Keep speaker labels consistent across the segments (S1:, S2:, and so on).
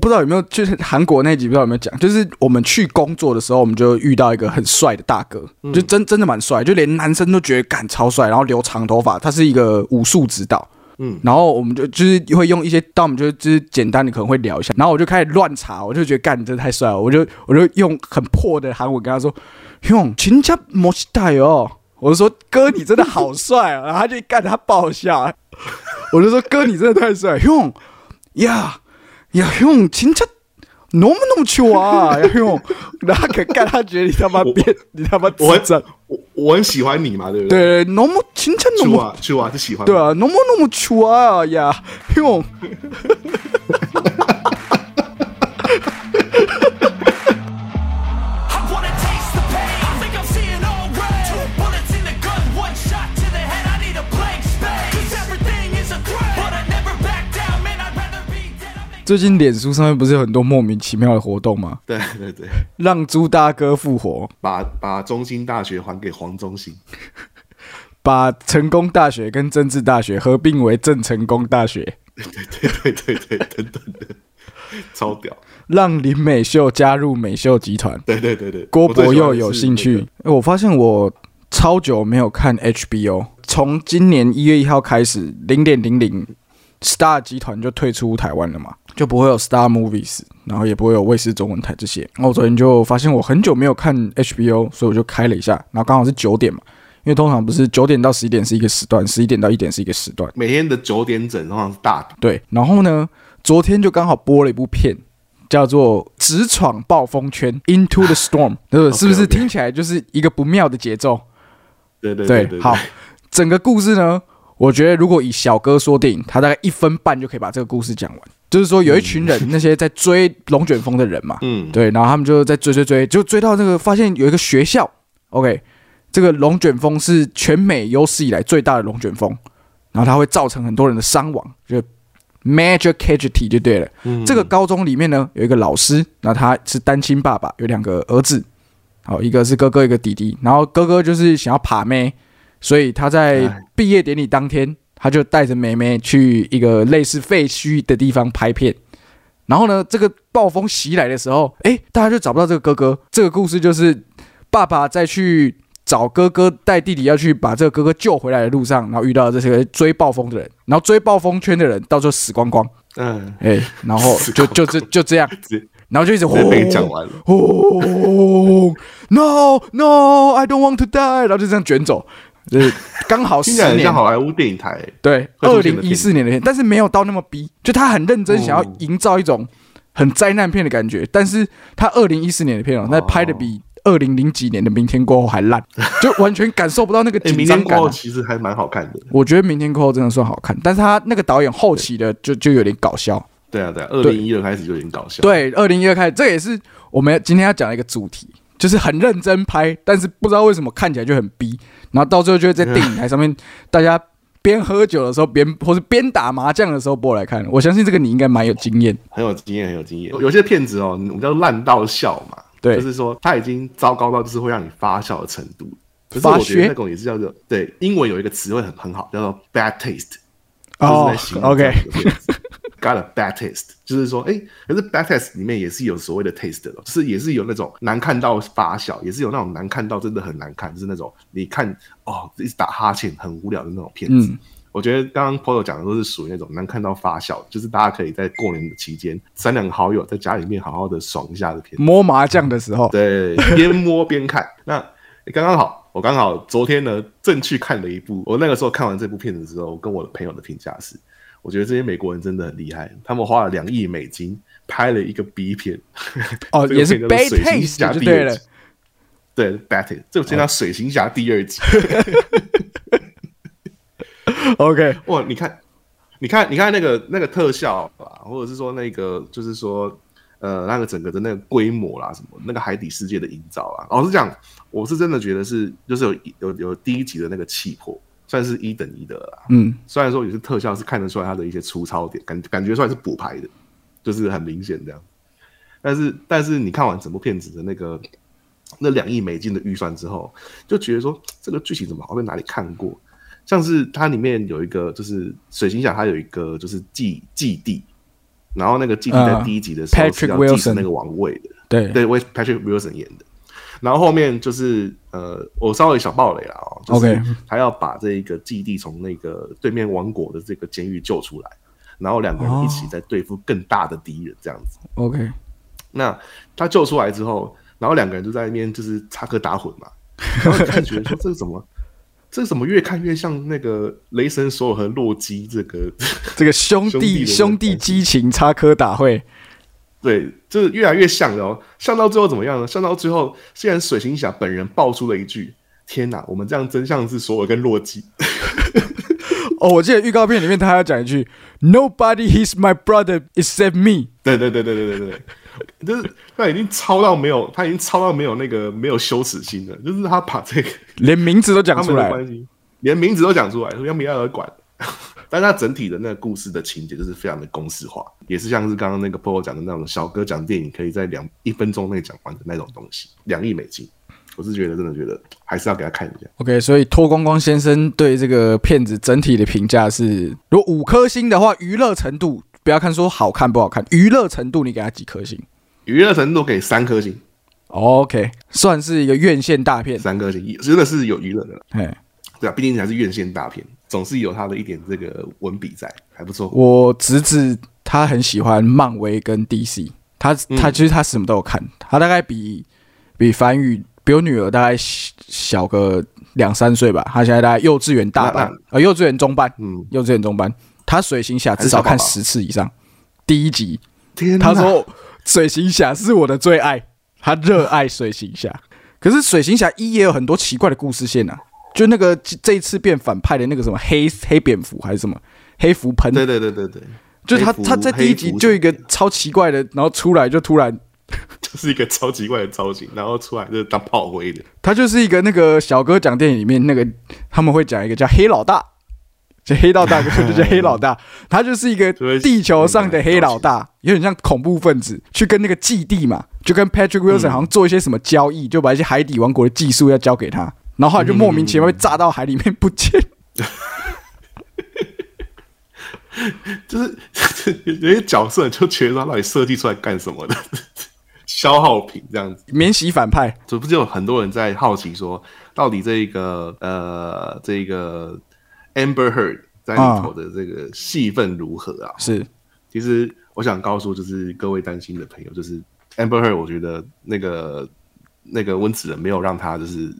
S1: 不知道有没有，就是韩国那集不知道有没有讲，就是我们去工作的时候，我们就遇到一个很帅的大哥，就真真的蛮帅，就连男生都觉得干超帅，然后留长头发，他是一个武术指导。嗯，然后我们就就是会用一些，但我们就就是简单的可能会聊一下，然后我就开始乱查，我就觉得干你真的太帅了，我就我就用很破的韩文跟他说，用亲家摩西大哦，我就说哥你真的好帅啊，然后他就干他爆笑，我就说哥你真的太帅，用呀呀用亲家。那么那么丑啊！用哪个干他觉得你他妈变，你他妈
S2: 我
S1: 很
S2: 我我很喜欢你嘛，对不对？
S1: 对，那么清澈，那么
S2: 丑啊，是喜欢。
S1: 对啊，那么那么丑啊呀！用。最近脸书上面不是有很多莫名其妙的活动吗？
S2: 对对对，
S1: 让朱大哥复活，
S2: 把把中心大学还给黄中心，
S1: 把成功大学跟政治大学合并为郑成功大学，
S2: 对对对对对等等的，超屌！
S1: 让林美秀加入美秀集团，
S2: 对对对对，
S1: 郭博佑有兴趣。我发现我超久没有看 HBO，从今年一月一号开始，零点零零。Star 集团就退出台湾了嘛，就不会有 Star Movies，然后也不会有卫视中文台这些。然后我昨天就发现我很久没有看 HBO，所以我就开了一下，然后刚好是九点嘛，因为通常不是九点到十一点是一个时段，十一点到一点是一个时段，
S2: 每天的九点整通常是大
S1: 对。然后呢，昨天就刚好播了一部片，叫做《直闯暴风圈》（Into the Storm），对，是不是听起来就是一个不妙的节奏？
S2: 对对对，
S1: 好，整个故事呢？我觉得，如果以小哥说电影，他大概一分半就可以把这个故事讲完。就是说，有一群人，那些在追龙卷风的人嘛，嗯，对，然后他们就在追追追，就追到那个，发现有一个学校，OK，这个龙卷风是全美有史以来最大的龙卷风，然后它会造成很多人的伤亡，就 major casualty 就对了。这个高中里面呢，有一个老师，那他是单亲爸爸，有两个儿子，好，一个是哥哥，一个弟弟，然后哥哥就是想要爬妹。所以他在毕业典礼当天，他就带着妹妹去一个类似废墟的地方拍片。然后呢，这个暴风袭来的时候，哎，大家就找不到这个哥哥。这个故事就是爸爸在去找哥哥，带弟弟要去把这个哥哥救回来的路上，然后遇到这些追暴风的人，然后追暴风圈的人到时候死光光。嗯，哎，然后就就这就这样，然后就一直
S2: 呼，讲完了。
S1: 哦，No，No，I don't want to die，然后就这样卷走。就是刚好十年，
S2: 像好莱坞电影台，
S1: 对，二零一四年的片，但是没有到那么逼，就他很认真想要营造一种很灾难片的感觉，但是他二零一四年的片哦，那拍的比二零零几年的《明天过后》还烂，就完全感受不到那个紧张感。
S2: 其实还蛮好看的，
S1: 我觉得《明天过后》真的算好看，但是他那个导演后期的就就有点搞笑。
S2: 对啊，对啊，二零一二开始就有点搞笑。
S1: 对，二零一二开始，这也是我们今天要讲的一个主题。就是很认真拍，但是不知道为什么看起来就很逼，然后到最后就会在电影台上面，大家边喝酒的时候边，或是边打麻将的时候播来看。我相信这个你应该蛮有经验，
S2: 很有经验，很有经验。有些片子哦，我们叫烂到笑嘛，
S1: 对，
S2: 就是说他已经糟糕到就是会让你发笑的程度。
S1: 发觉
S2: 那种也是叫做对，英文有一个词汇很很好，叫做 bad taste。
S1: 哦，OK。
S2: Got a bad taste，就是说，哎，可是 bad taste 里面也是有所谓的 taste 的，就是也是有那种难看到发笑，也是有那种难看到真的很难看，就是那种你看哦，一直打哈欠很无聊的那种片子。我觉得刚刚 Polo 讲的都是属于那种难看到发笑，就是大家可以在过年的期间三两个好友在家里面好好的爽一下的片子。
S1: 摸麻将的时候，
S2: 对，边摸边看。那刚刚好，我刚好昨天呢正去看了一部，我那个时候看完这部片子之后，我跟我的朋友的评价是。我觉得这些美国人真的很厉害，他们花了两亿美金拍了一个 B 片，
S1: 哦，也是《Bad Taste》就对了，
S2: 对，《Bad Taste》这部叫《水行侠》第二集。
S1: OK，
S2: 哇，你看，你看，你看那个那个特效啊，或者是说那个，就是说，呃，那个整个的那个规模啦，什么那个海底世界的营造啊，老实讲，我是真的觉得是，就是有有有第一集的那个气魄。算是一等一的啦，嗯，虽然说有些特效是看得出来它的一些粗糙点，感感觉出来是补拍的，就是很明显这样。但是，但是你看完整部片子的那个那两亿美金的预算之后，就觉得说这个剧情怎么好像哪里看过？像是它里面有一个就是水行侠，它有一个就是祭祭地，然后那个祭地在第一集的时候是要继承那个王位的，
S1: 对
S2: 对，为 Patrick Wilson 演的。然后后面就是呃，我稍微小暴雷了啊，就是他要把这一个基地从那个对面王国的这个监狱救出来，然后两个人一起在对付更大的敌人这样子。
S1: OK，
S2: 那他救出来之后，然后两个人就在那边就是插科打诨嘛，然后感觉说这是怎么，这怎么越看越像那个雷神索尔和洛基这个
S1: 这个兄弟兄弟激情插科打诨。
S2: 对，就是越来越像了哦，像到最后怎么样呢？像到最后，虽然水行侠本人爆出了一句：“天哪，我们这样真相是索尔跟洛基。”
S1: 哦，我记得预告片里面他要讲一句：“Nobody is my brother except me。”
S2: 对对对对对对对，就是他已经超到没有，他已经超到没有那个没有羞耻心了，就是他把这个
S1: 连名字都讲出来，
S2: 连名字都讲出来，说要不要管。但它整体的那个故事的情节就是非常的公式化，也是像是刚刚那个 Paul 讲的那种小哥讲电影可以在两一分钟内讲完的那种东西。两亿美金，我是觉得真的觉得还是要给他看一下。
S1: OK，所以脱光光先生对这个片子整体的评价是，如果五颗星的话，娱乐程度不要看说好看不好看，娱乐程度你给他几颗星？
S2: 娱乐程度给三颗星。
S1: OK，算是一个院线大片，
S2: 三颗星真的是有娱乐的。哎，对啊，毕竟还是院线大片。总是有他的一点这个文笔在，还不错。
S1: 我侄子他很喜欢漫威跟 DC，他他其实他什么都有看，他大概比比凡宇比我女儿大概小个两三岁吧，他现在大概幼稚园大班，呃，幼稚园中班，嗯，幼稚园中班。他水行侠至少看十次以上，第一集，他说水行侠是我的最爱，他热爱水行侠。可是水行侠一也有很多奇怪的故事线啊。就那个这一次变反派的那个什么黑黑蝙蝠还是什么黑蝠喷？
S2: 对对对对对，
S1: 就是他他在第一集就一个超奇怪的，然后出来就突然
S2: 就是一个超奇怪的造型，然后出来就是当炮灰的。
S1: 他就是一个那个小哥讲电影里面那个他们会讲一个叫黑老大，就黑道大哥就叫黑老大，他就是一个地球上的黑老大，有点像恐怖分子，去跟那个基地嘛，就跟 Patrick Wilson 好像做一些什么交易，就把一些海底王国的技术要交给他。然后后来就莫名其妙被炸到海里面不见，
S2: 就是有些角色就觉得他到底设计出来干什么的，消耗品这样子。
S1: 免洗反派，
S2: 这不就有很多人在好奇说，到底这个呃这个 Amber Heard 在里头的这个戏份如何啊？
S1: 是，
S2: 其实我想告诉就是各位担心的朋友，就是 Amber Heard，我觉得那个那个温子仁没有让他就是。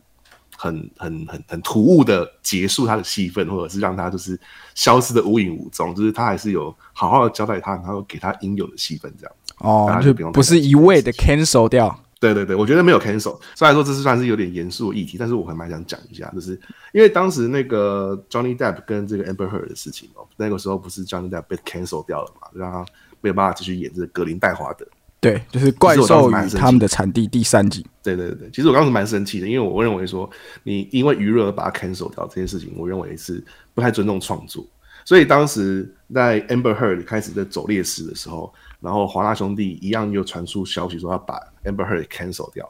S2: 很很很很突兀的结束他的戏份，或者是让他就是消失的无影无踪，就是他还是有好好的交代他，然后给他应有的戏份，这样子
S1: 哦，就不是一味的 cancel 掉。
S2: 对对对，我觉得没有 cancel。虽然说这是算是有点严肃的议题，但是我还蛮想讲一下，就是因为当时那个 Johnny Depp 跟这个 Amber Heard 的事情哦，那个时候不是 Johnny Depp 被 cancel 掉了嘛，让他没有办法继续演这个格林戴华德。
S1: 对，就是怪兽与他们的产地第三集。
S2: 对对对，其实我当时蛮生气的，因为我认为说你因为娱乐而把它 cancel 掉这件事情，我认为是不太尊重创作。所以当时在 Amber Heard 开始在走劣势的时候，然后华纳兄弟一样又传出消息说要把 Amber Heard cancel 掉，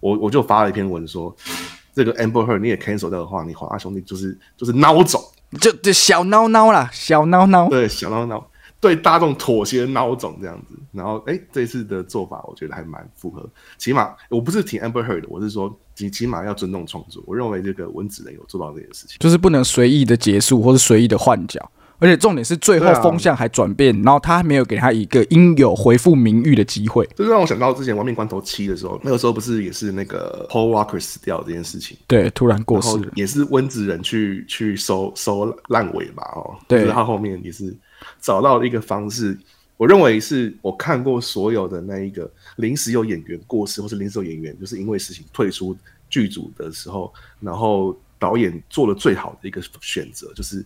S2: 我我就发了一篇文说，这个 Amber Heard 你也 cancel 掉的话，你华纳兄弟就是就是孬种，
S1: 就就小孬孬啦，小孬孬，
S2: 对，小孬孬。对大众妥协的孬种这样子，然后哎，这次的做法我觉得还蛮符合。起码我不是挺 Amber Heard，我是说起起码要尊重创作。我认为这个文子人有做到这件事情，
S1: 就是不能随意的结束或者随意的换角，而且重点是最后风向还转变，然后他还没有给他一个应有回复名誉的机会。
S2: 这让我想到之前《亡命关头七》的时候，那个时候不是也是那个 Paul Walker 死掉这件事情？
S1: 对，突然过世，
S2: 也是温子仁去去收收烂尾吧？哦，
S1: 对，
S2: 他后面也是。找到一个方式，我认为是我看过所有的那一个临时有演员过世，或是临时有演员就是因为事情退出剧组的时候，然后导演做了最好的一个选择，就是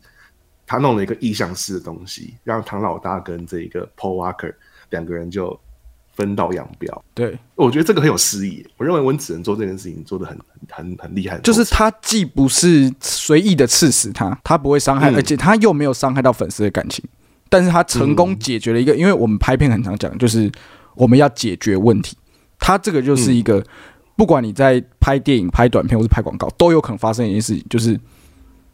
S2: 他弄了一个意向式的东西，让唐老大跟这一个 Paul Walker 两个人就分道扬镳。
S1: 对，
S2: 我觉得这个很有诗意。我认为温子仁做这件事情做的很很很厉害，
S1: 就是他既不是随意的刺死他，他不会伤害，而且他又没有伤害到粉丝的感情。但是他成功解决了一个，因为我们拍片很常讲，就是我们要解决问题。他这个就是一个，不管你在拍电影、拍短片或是拍广告，都有可能发生一件事情，就是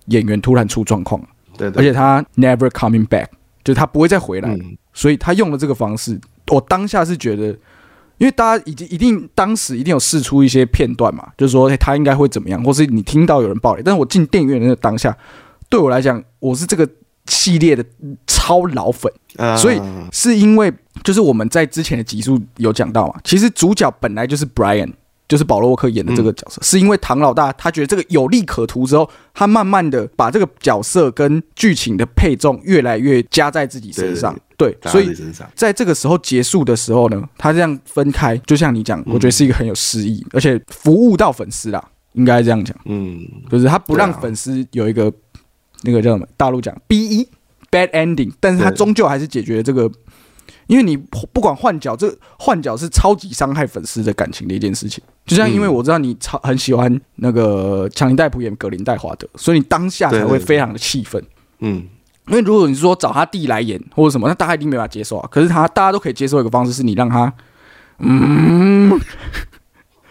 S1: 演员突然出状况，
S2: 对，
S1: 而且他 never coming back，就是他不会再回来。所以他用了这个方式。我当下是觉得，因为大家已经一定当时一定有试出一些片段嘛，就是说他应该会怎么样，或是你听到有人爆雷。但是我进电影院的那个当下，对我来讲，我是这个系列的超老粉，所以是因为就是我们在之前的集数有讲到嘛，其实主角本来就是 Brian。就是保罗沃克演的这个角色，是因为唐老大他觉得这个有利可图之后，他慢慢的把这个角色跟剧情的配重越来越加在自己身上。对，所以在这个时候结束的时候呢，他这样分开，就像你讲，我觉得是一个很有诗意，而且服务到粉丝啦，应该这样讲。嗯，就是他不让粉丝有一个那个叫什么，大陆讲 B E bad ending，但是他终究还是解决了这个。因为你不管换角，这换角是超级伤害粉丝的感情的一件事情。就像因为我知道你超很喜欢那个强尼戴普演格林戴华德，所以你当下才会非常的气愤。嗯，因为如果你说找他弟来演或者什么，那大家一定没法接受啊。可是他大家都可以接受一个方式，是你让他，嗯，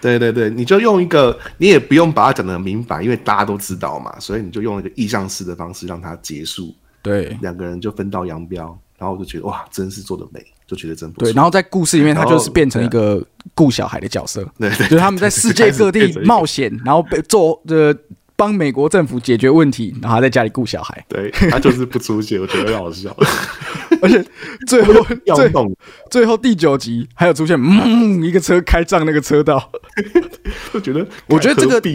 S2: 对对对，你就用一个，你也不用把它讲的明白，因为大家都知道嘛，所以你就用一个意象式的方式让它结束。
S1: 对，
S2: 两个人就分道扬镳。然后我就觉得哇，真是做的美，就觉得真不
S1: 错。对，然后在故事里面，他就是变成一个顾小孩的角色，
S2: 对，
S1: 就是他们在世界各地冒险，然后被做的帮美国政府解决问题，然后在家里顾小孩。
S2: 对他就是不出现，我觉得很好笑。
S1: 而且最后最后最后第九集还有出现，嗯，一个车开上那个车道，
S2: 我觉得
S1: 我觉得这个
S2: 的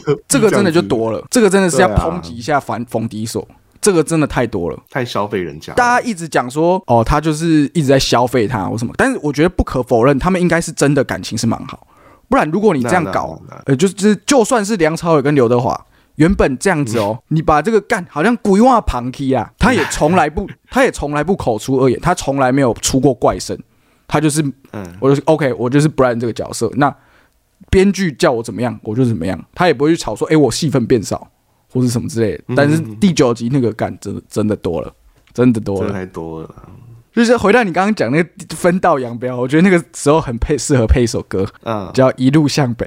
S1: 这个真的就多了，这个真的是要抨击一下反冯迪所。这个真的太多了，
S2: 太消费人家。
S1: 大家一直讲说，哦，他就是一直在消费他或什么，但是我觉得不可否认，他们应该是真的感情是蛮好。不然，如果你这样搞，呃，就是就算是梁朝伟跟刘德华原本这样子哦，你把这个干好像鬼话旁踢啊，他也从来不，他也从来不口出恶言，他从来没有出过怪声，他就是，嗯，我就是 OK，我就是 Brian 这个角色，那编剧叫我怎么样，我就怎么样，他也不会去吵说，哎，我戏份变少。或是什么之类的，但是第九集那个干真的真的多了，真的多了，
S2: 太多了。
S1: 就是回到你刚刚讲那个分道扬镳，我觉得那个时候很配适合配一首歌，嗯，叫《一路向北》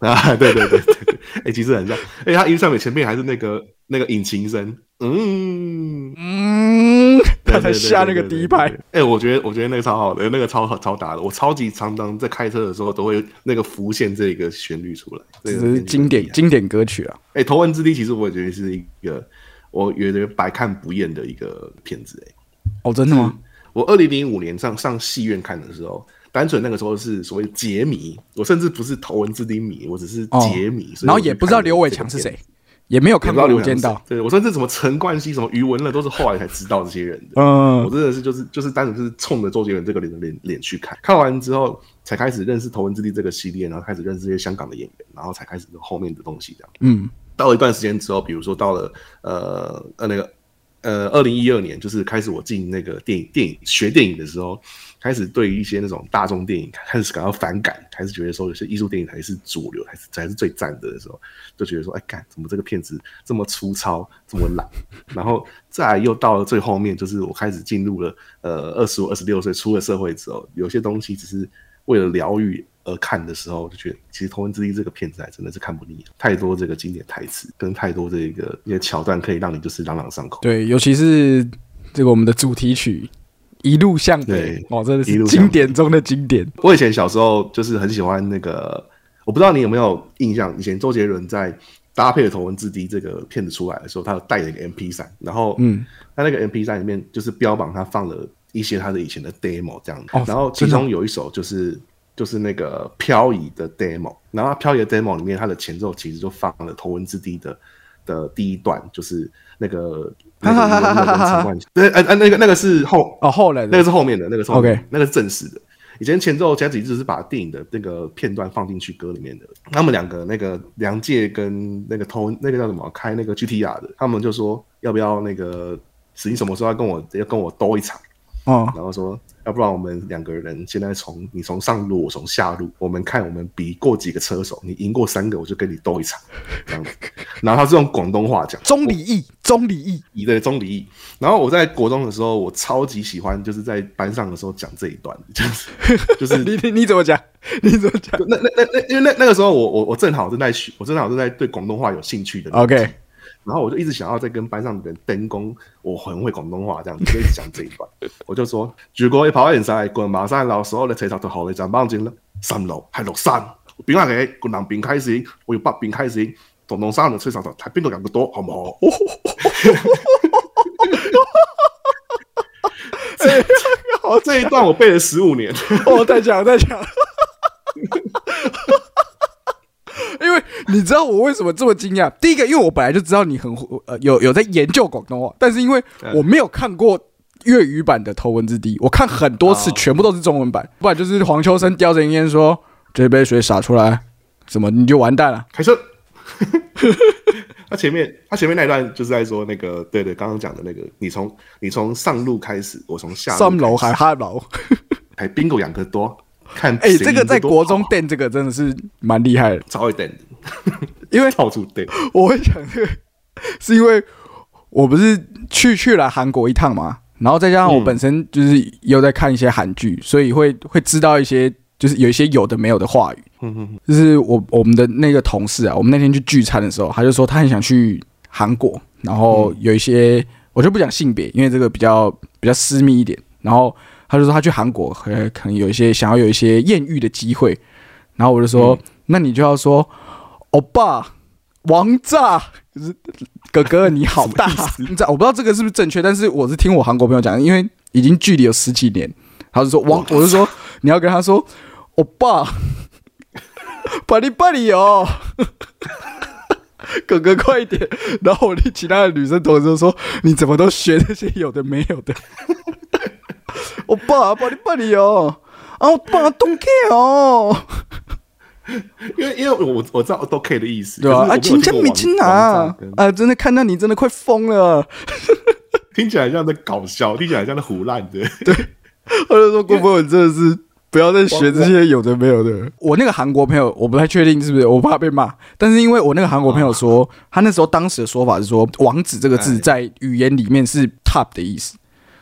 S2: 啊，对对对对。对，哎，其实很像，哎，他《一路向北》前面还是那个那个引擎声，嗯嗯，
S1: 他才下那个第一排，
S2: 哎，我觉得我觉得那个超好的，那个超好超打的，我超级常常在开车的时候都会那个浮现这个旋律出来，
S1: 这是经典经典歌曲啊。
S2: 哎，《头文字 D》其实我也觉得是一个我觉得百看不厌的一个片子，哎。
S1: 哦，真的吗？
S2: 我二零零五年上上戏院看的时候，单纯那个时候是所谓解谜，我甚至不是头文字 D 迷，我只是解谜，
S1: 然后也不知道刘伟强是谁，也没有看过《无间道》。
S2: 对我甚至什么陈冠希、什么余文乐，都是后来才知道这些人的。嗯，我真的是就是就是单纯是冲着周杰伦这个脸脸脸去看，看完之后才开始认识头文字 D 这个系列，然后开始认识这些香港的演员，然后才开始后面的东西这样。嗯，到了一段时间之后，比如说到了呃呃那个。呃，二零一二年就是开始我进那个电影电影学电影的时候，开始对于一些那种大众电影开始感到反感，开始觉得说有些艺术电影才是主流，还是才是最赞的的时候，就觉得说，哎，干怎么这个片子这么粗糙，这么懒？然后再又到了最后面，就是我开始进入了呃二十五、二十六岁出了社会之后，有些东西只是为了疗愈。而看的时候，就觉得其实《头文字 D》这个片子还真的是看不腻，太多这个经典台词，跟太多这个一些桥段，可以让你就是朗朗上口。
S1: 对，尤其是这个我们的主题曲《一路向北》，哦，真的是经典中的经典。
S2: 我以前小时候就是很喜欢那个，我不知道你有没有印象，以前周杰伦在搭配《头文字 D》这个片子出来的时候，他有带了一个 MP 三，然后嗯，他那个 MP 三里面就是标榜他放了一些他的以前的 demo 这样子，然后其中有一首就是。就是那个漂移的 demo，然后漂移的 demo 里面，它的前奏其实就放了头文字 D 的的第一段，就是那个 那个对，呃呃，那个那个是后
S1: 哦后来的，
S2: 那个是后面的，那个是 OK，那个是正式的。以前前奏前几只是把电影的那个片段放进去歌里面的。他们两个那个梁界跟那个头那个叫什么开那个 GTR 的，他们就说要不要那个史蒂什么时候要跟我要跟我兜一场。哦，然后说，要不然我们两个人现在从你从上路，我从下路，我们看我们比过几个车手，你赢过三个，我就跟你斗一场，这样子。然后他是用广东话讲，
S1: 中里义，中里义，
S2: 一对中里义。然后我在国中的时候，我超级喜欢，就是在班上的时候讲这一段，就是就是
S1: 你你你怎么讲？你怎么讲？
S2: 那那那那，因为那那个时候我我我正好正在学，我正好正在对广东话有兴趣的。
S1: OK。
S2: 然后我就一直想要再跟班上的人登功，我很会广东话这样子，就一直讲这一段。我就说，如果你跑完晒，滚馬山樓所有嘅車頭都好你站幫正啦，三樓係六三，邊下嘅個南邊開始，我要北邊開始，東東山嘅車頭睇邊個人嘅多，好唔好？哦，这一段我背了十五年。
S1: 哦，再讲再讲。因为你知道我为什么这么惊讶？第一个，因为我本来就知道你很呃有有在研究广东话，但是因为我没有看过粤语版的《头文字 D》，我看很多次，全部都是中文版，不然就是黄秋生叼着烟说：“这杯水洒出来，什么你就完蛋了。”
S2: 开车。他前面他前面那一段就是在说那个，对对，刚刚讲的那个，你从你从上路开始，我从下
S1: 上楼还下楼，
S2: 还 bingo 养个多。看，
S1: 哎，这个在国中垫这个真的是蛮厉害的，
S2: 超会垫，
S1: 因为
S2: 到处垫。
S1: 我会想这个，是因为我不是去去了韩国一趟嘛，然后再加上我本身就是又在看一些韩剧，所以会会知道一些，就是有一些有的没有的话语。就是我我们的那个同事啊，我们那天去聚餐的时候，他就说他很想去韩国，然后有一些我就不讲性别，因为这个比较比较私密一点，然后。他就说他去韩国，可可能有一些想要有一些艳遇的机会，然后我就说，那你就要说，欧巴，王炸，就是哥哥你好大，你知道我不知道这个是不是正确，但是我是听我韩国朋友讲，因为已经距离有十几年，他就说王，我就说你要跟他说，欧巴，巴里巴里哦，哥哥快一点，然后我的其他的女生同事就说，你怎么都学那些有的没有的。我爸爸你爸你哦，啊我爸都 care 哦，
S2: 因为因为我我知道都 care 的意思，
S1: 对
S2: 吧？啊，
S1: 亲亲你亲啊，啊，真的看到你真的快疯了，
S2: 听起来像在搞笑，听起来像在胡乱的，
S1: 对。或者说郭博文真的是不要再学这些有的没有的。我那个韩国朋友，我不太确定是不是，我怕被骂。但是因为我那个韩国朋友说，他那时候当时的说法是说，王子这个字在语言里面是 top 的意思。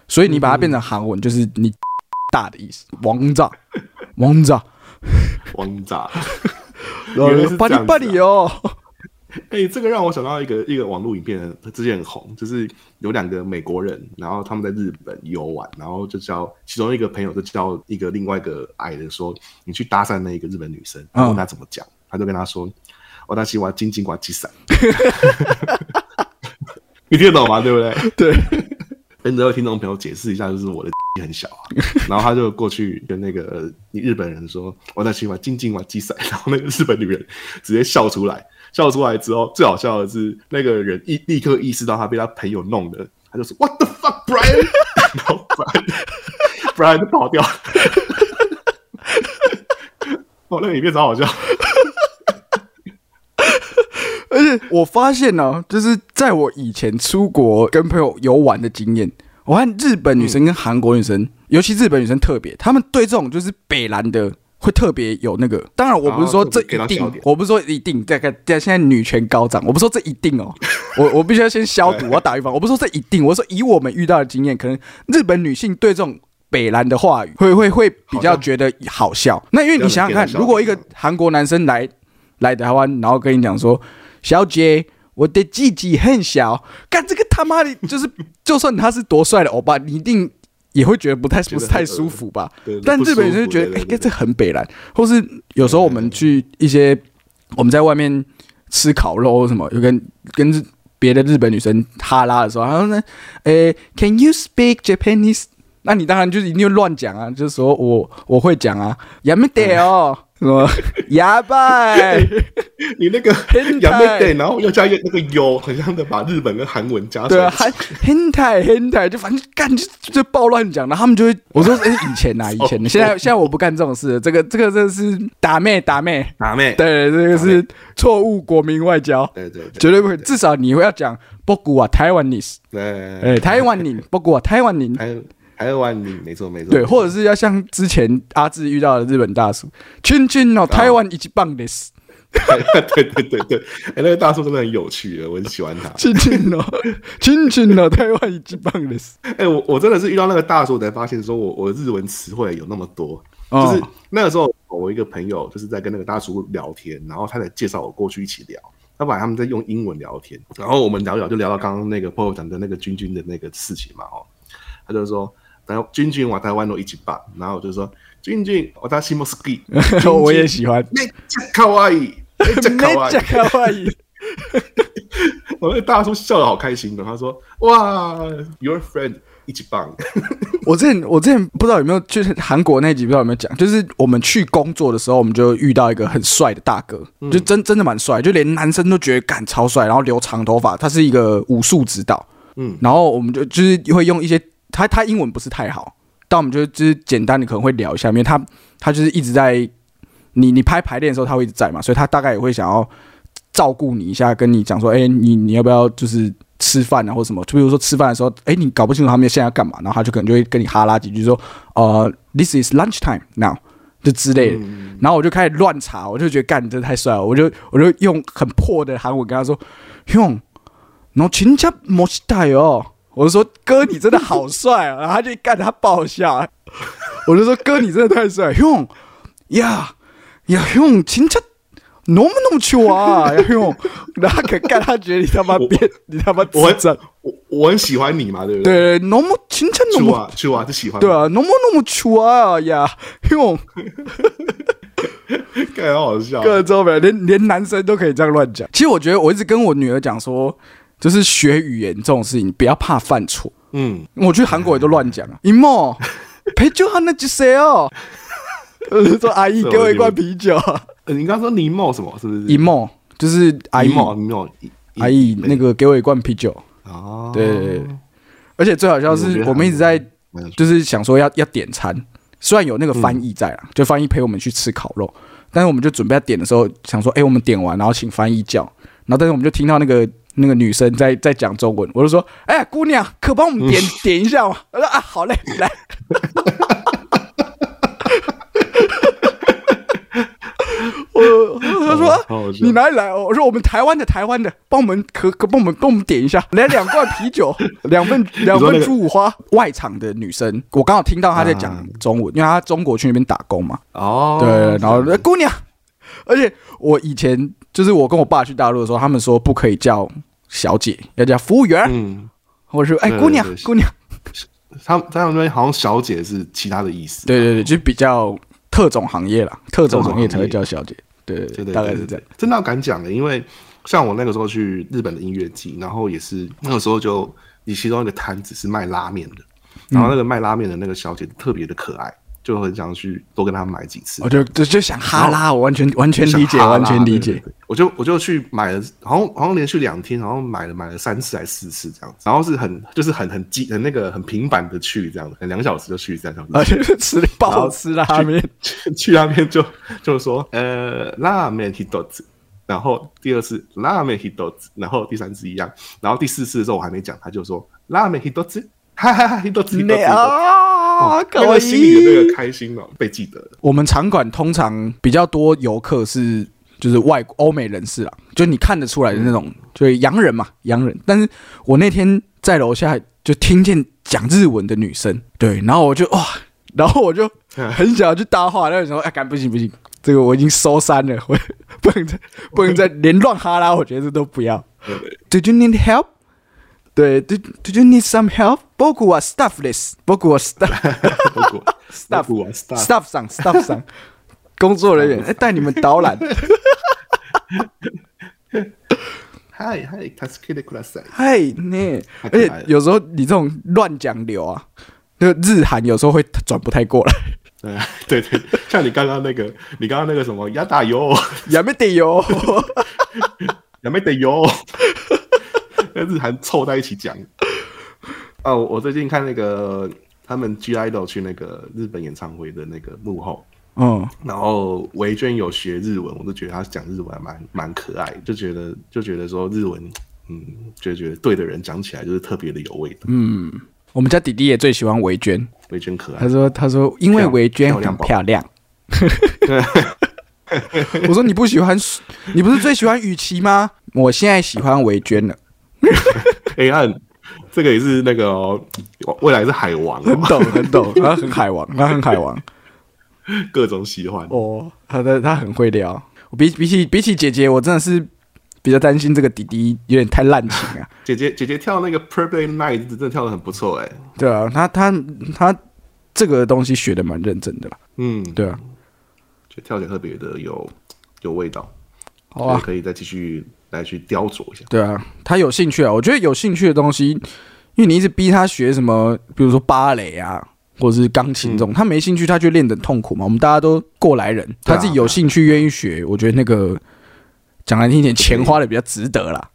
S1: 所以你把它变成韩文，就是你 大的意思，王炸，王炸，
S2: 王炸，
S1: 原来是这样子哦。
S2: 哎，这个让我想到一个一个网络影片，之前很红，就是有两个美国人，然后他们在日本游玩，然后就叫其中一个朋友就叫一个另外一个矮的说，你去搭讪那一个日本女生，问他怎么讲，他就跟他说，我大西瓜金金瓜鸡伞，你听得懂吗？对不对？
S1: 对。
S2: 跟这位听众朋友解释一下，就是我的很小啊，然后他就过去跟那个你日本人说，我在喜欢静静玩鸡赛，然后那个日本女人直接笑出来，笑出来之后，最好笑的是那个人一立刻意识到他被他朋友弄的，他就说 What the fuck, Brian？然后 Brian 就跑掉，哦，那个影片超好笑。
S1: 我发现呢，就是在我以前出国跟朋友游玩的经验，我看日本女生跟韩国女生，尤其日本女生特别，她们对这种就是北蓝的会特别有那个。当然，我不是说这一定，我不是说一定。在看，在现在女权高涨，我不说这一定哦。我我必须要先消毒，我要打预防。我不说这一定，我说以我们遇到的经验，可能日本女性对这种北蓝的话语会会会比较觉得好笑。那因为你想想看，如果一个韩国男生来来台湾，然后跟你讲说。小姐，我的鸡鸡很小，干这个他妈的，就是就算他是多帅的欧巴，你一定也会觉得不太不是太舒服吧？但日本人就觉得，哎，这很北蓝，或是有时候我们去一些我们在外面吃烤肉什么，有跟跟别的日本女生哈拉的时候，然后呢，诶，Can you speak Japanese？那你当然就是一定乱讲啊，就是说我我会讲啊，也没得哦。什么哑巴？
S2: 你那个哑巴对，然后又加一个那个 “u”，很像的把日本跟韩文加
S1: 对啊，很很泰很泰，就反正干就就暴乱讲，然后他们就会我说哎，以前呐，以前的，现在现在我不干这种事，这个这个这是打妹打妹。
S2: 打妹，
S1: 对，这个是错误国民外交，
S2: 对对，
S1: 绝对不会，至少你会要讲不古啊，台湾尼斯，
S2: 对，
S1: 哎，台湾尼不古啊，台湾尼。
S2: 台湾你没错没错，
S1: 对，或者是要像之前阿志遇到的日本大叔，君君哦，台湾一级棒的死，
S2: 对对对对，哎，那个大叔真的很有趣的，我很喜欢他，
S1: 亲亲哦，亲亲哦，台湾一级棒的死，
S2: 哎，我我真的是遇到那个大叔才发现说，我我日文词汇有那么多，就是那个时候我一个朋友就是在跟那个大叔聊天，然后他才介绍我过去一起聊。他本来他们在用英文聊天，然后我们聊聊就聊到刚刚那个朋友讲的那个君君的那个事情嘛，哦，他就说，然后君君我台湾都一起棒，然后我就说君君我他西莫斯基，
S1: 我也喜欢，
S2: 那卡哇伊，
S1: 那卡哇伊。
S2: 我那大叔笑的好开心的，他说：“哇，Your friend 一起棒。”
S1: 我之前我之前不知道有没有，就是韩国那集不知道有没有讲，就是我们去工作的时候，我们就遇到一个很帅的大哥，就真真的蛮帅，就连男生都觉得干超帅，然后留长头发，他是一个武术指导，嗯，然后我们就就是会用一些他他英文不是太好，但我们就就是简单的可能会聊一下，因为他他就是一直在你你拍排练的时候他会一直在嘛，所以他大概也会想要。照顾你一下，跟你讲说，哎，你你要不要就是吃饭啊，或者什么？就比如说吃饭的时候，哎，你搞不清楚他们现在要干嘛，然后他就可能就会跟你哈拉几句，说，呃，this is lunch time now，就之类的。然后我就开始乱查，我就觉得干，你真的太帅了，我就我就用很破的韩文跟他说，用，然后亲家莫西带哦，我就说哥，你真的好帅啊，然后他就干他爆笑，我就说哥，你真的太帅，用呀呀用亲家。那么那么穷啊！用，然后可干他觉得你他妈变，你他妈
S2: 我我我很喜欢你嘛，对不对？
S1: 对，那么清晨那么
S2: 穷啊，就喜欢
S1: 对啊，那么那么穷啊呀！用，
S2: 干好笑，
S1: 各种呗，连连男生都可以这样乱讲。其实我觉得我一直跟我女儿讲说，就是学语言这种事情，不要怕犯错。嗯，我去韩国也都乱讲啊。一莫陪酒喝那几谁哦？说阿姨给我一罐啤酒。
S2: 你刚刚说尼莫什么？是不是？
S1: 一莫就是阿姨，阿姨那个给我一罐啤酒。哦，对。而且最好笑是我们一直在就是想说要要点餐，虽然有那个翻译在啊，就翻译陪我们去吃烤肉，但是我们就准备要点的时候，想说，哎，我们点完然后请翻译叫，然后但是我们就听到那个那个女生在在讲中文，我就说，哎，姑娘，可帮我们点点一下吗？我说啊，好嘞，来。我他说你哪里来？我说我们台湾的台湾的，帮我们可可帮我们帮我们点一下，来两罐啤酒，两份两份猪五花。外场的女生，我刚好听到她在讲中文，因为她中国去那边打工嘛。哦，对，然后姑娘，而且我以前就是我跟我爸去大陆的时候，他们说不可以叫小姐，要叫服务员。嗯，我说哎姑娘姑娘，
S2: 他在他们那边好像小姐是其他的意思。
S1: 对对对，就比较。特种行业啦，特种行业才会叫小姐，对对对，大概是这样。
S2: 真的要敢讲的，因为像我那个时候去日本的音乐季，然后也是那个时候就你其中一个摊子是卖拉面的，然后那个卖拉面的那个小姐特别的可爱。就很想去多跟他买几次，
S1: 我就就就想哈拉，我完全完全理解，完全理解。
S2: 我就我就去买了，好像好像连续两天，然后买了买了三次还是四次这样子，然后是很就是很很基很那个很平板的去这样子，很两小时就去这样子，
S1: 而且 吃爆吃拉面，
S2: 去那边就就说呃拉面一豆子，然后第二次拉面一豆子，然后第三次一样，然后第四次的时候我还没讲，他就说拉面一豆子，哈哈哈一豆子一豆子。啊，那个心里的那个开心哦，被记得了。
S1: 我们场馆通常比较多游客是就是外欧美人士啊，就你看得出来的那种，就是洋人嘛，洋人。但是我那天在楼下就听见讲日文的女生，对，然后我就哇，然后我就 很想要去搭话，那时候哎，干不行不行，这个我已经收山了，我不能再不能再连乱哈拉，我觉得都不要。Did you need help? 对，Do Do you need some help？包括我 staffless，包括我 staff，staff，staff 上，staff 上，工作人员带你们导览。
S2: 嗨嗨，他是 Kid Class。
S1: 嗨，那而且有时候你这种乱讲流啊，那个日韩有时候会转不太过来。
S2: 对对对，像你刚刚那个，你刚刚那个什么，亚打油，
S1: 亚没得油，
S2: 亚没得油。跟日韩凑在一起讲。哦，我最近看那个他们 G IDOL 去那个日本演唱会的那个幕后，嗯，然后维娟有学日文，我都觉得他讲日文蛮蛮可爱，就觉得就觉得说日文，嗯，就觉得对的人讲起来就是特别的有味道。
S1: 嗯，我们家弟弟也最喜欢维娟，
S2: 维娟可爱。
S1: 他说他说因为维娟很漂亮。我说你不喜欢，你不是最喜欢雨琦吗？我现在喜欢维娟了。
S2: 黑暗，这个也是那个未来是海王，
S1: 很懂很懂，他很海王，他很海王，
S2: 各种喜欢
S1: 哦。他的他很会聊，比比起比起姐姐，我真的是比较担心这个弟弟有点太滥情啊。
S2: 姐姐姐姐跳那个 Perfect Night 真的跳的很不错哎。
S1: 对啊，他他他这个东西学的蛮认真的啦。嗯，对啊，
S2: 就跳起来特别的有有味道。
S1: 好啊，
S2: 可以再继续来去雕琢一下。
S1: 对啊，他有兴趣啊，我觉得有兴趣的东西，因为你一直逼他学什么，比如说芭蕾啊。或者是钢琴这种，他没兴趣，他就练得痛苦嘛。我们大家都过来人，他自己有兴趣愿意学，我觉得那个讲来听一点，钱花的比较值得啦。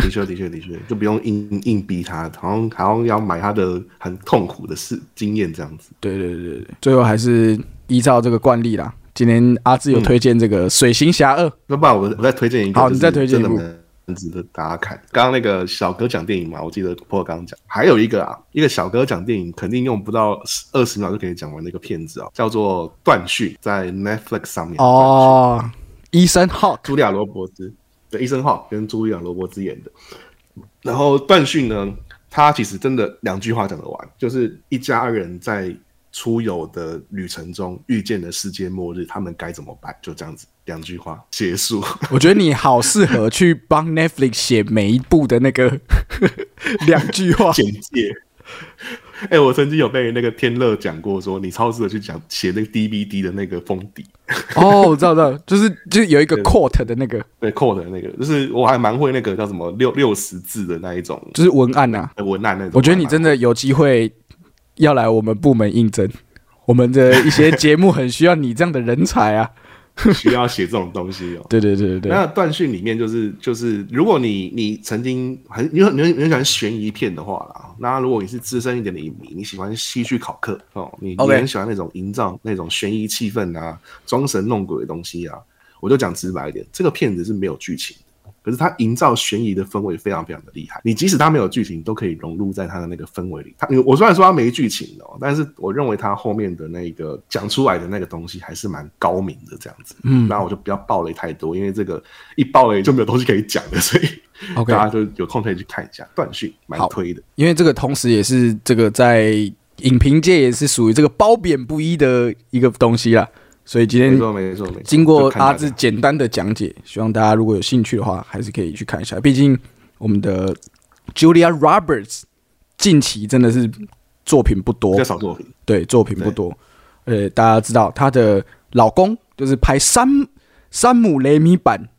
S2: 的确，的确，的确，就不用硬硬逼他，好像好像要买他的很痛苦的事经验这样子。
S1: 对对对对，最后还是依照这个惯例啦。今天阿志有推荐这个《水行侠二》，
S2: 那不然我我再推荐一个，
S1: 好，你再推荐一
S2: 部。很值得大家看。刚刚那个小哥讲电影嘛，我记得破刚刚讲，还有一个啊，一个小哥讲电影，肯定用不到二十秒就可以讲完那个片子啊，叫做《断讯》，在 Netflix 上面。
S1: 哦，医生号，
S2: 茱莉亚·罗伯兹，对，医生号跟茱莉亚·罗伯兹演的。然后《断讯》呢，他其实真的两句话讲得完，就是一家人在。出游的旅程中遇见的世界末日，他们该怎么办？就这样子，两句话结束。
S1: 我觉得你好适合去帮 Netflix 写每一部的那个 两句话
S2: 简介。哎，我曾经有被那个天乐讲过，说你超适合去讲写那个 DVD 的那个封底。
S1: 哦，我知道，知道，就是就是有一个 quote 的那个，
S2: 对 quote 的那个，就是我还蛮会那个叫什么六六十字的那一种，
S1: 就是文案呐，
S2: 文案那种。
S1: 我觉得你真的有机会。要来我们部门应征，我们的一些节目很需要你这样的人才啊！
S2: 需要写这种东西哦。
S1: 对对对对对。
S2: 那断讯里面就是就是，如果你你曾经很你很你很喜欢悬疑片的话啦，那如果你是资深一点的影迷，你喜欢戏剧考课哦，你你很喜欢那种营造那种悬疑气氛啊、装神弄鬼的东西啊，我就讲直白一点，这个片子是没有剧情。可是他营造悬疑的氛围非常非常的厉害，你即使他没有剧情，都可以融入在他的那个氛围里。他，我虽然说他没剧情哦，但是我认为他后面的那个讲出来的那个东西还是蛮高明的这样子。嗯，然后我就不要爆雷太多，因为这个一爆雷就没有东西可以讲了，所以
S1: OK，
S2: 大家就有空可以去看一下。断讯蛮推的，
S1: 因为这个同时也是这个在影评界也是属于这个褒贬不一的一个东西啦。所以今天
S2: 没错没错没错，
S1: 经过阿志简单的讲解，希望大家如果有兴趣的话，还是可以去看一下。毕竟我们的 Julia Roberts 近期真的是作品不多，
S2: 较少作品，
S1: 对作品不多。呃，大家知道她的老公就是拍山山姆雷米版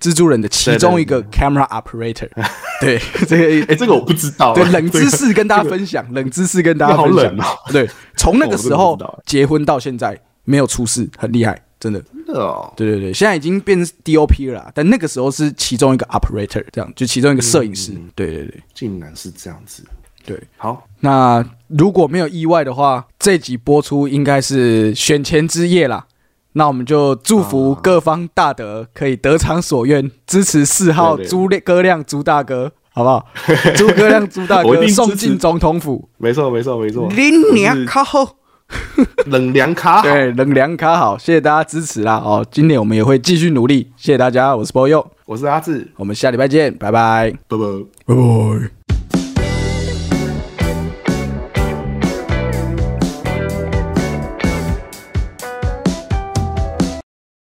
S1: 蜘蛛人的其中一个 camera operator。对这个
S2: 哎，这个我不知道。
S1: 对冷知识跟大家分享，冷知识跟大家分享。对，从那个时候结婚到现在。没有出事，很厉害，真的。
S2: 真的哦。
S1: 对对对，现在已经变成 DOP 了，但那个时候是其中一个 operator，这样就其中一个摄影师。对对对，
S2: 竟然是这样子。
S1: 对，
S2: 好。
S1: 那如果没有意外的话，这集播出应该是选前之夜啦。那我们就祝福各方大德可以得偿所愿，支持四号朱哥亮朱大哥，好不好？朱哥亮朱大哥送进总统府。
S2: 没错没错没错。
S1: 林娘靠后。
S2: 冷凉卡好，
S1: 对，冷凉卡好，谢谢大家支持啦！哦，今年我们也会继续努力，谢谢大家，我是波佑，
S2: 我是阿志，
S1: 我们下礼拜见，拜拜，
S2: 拜拜，
S1: 拜拜。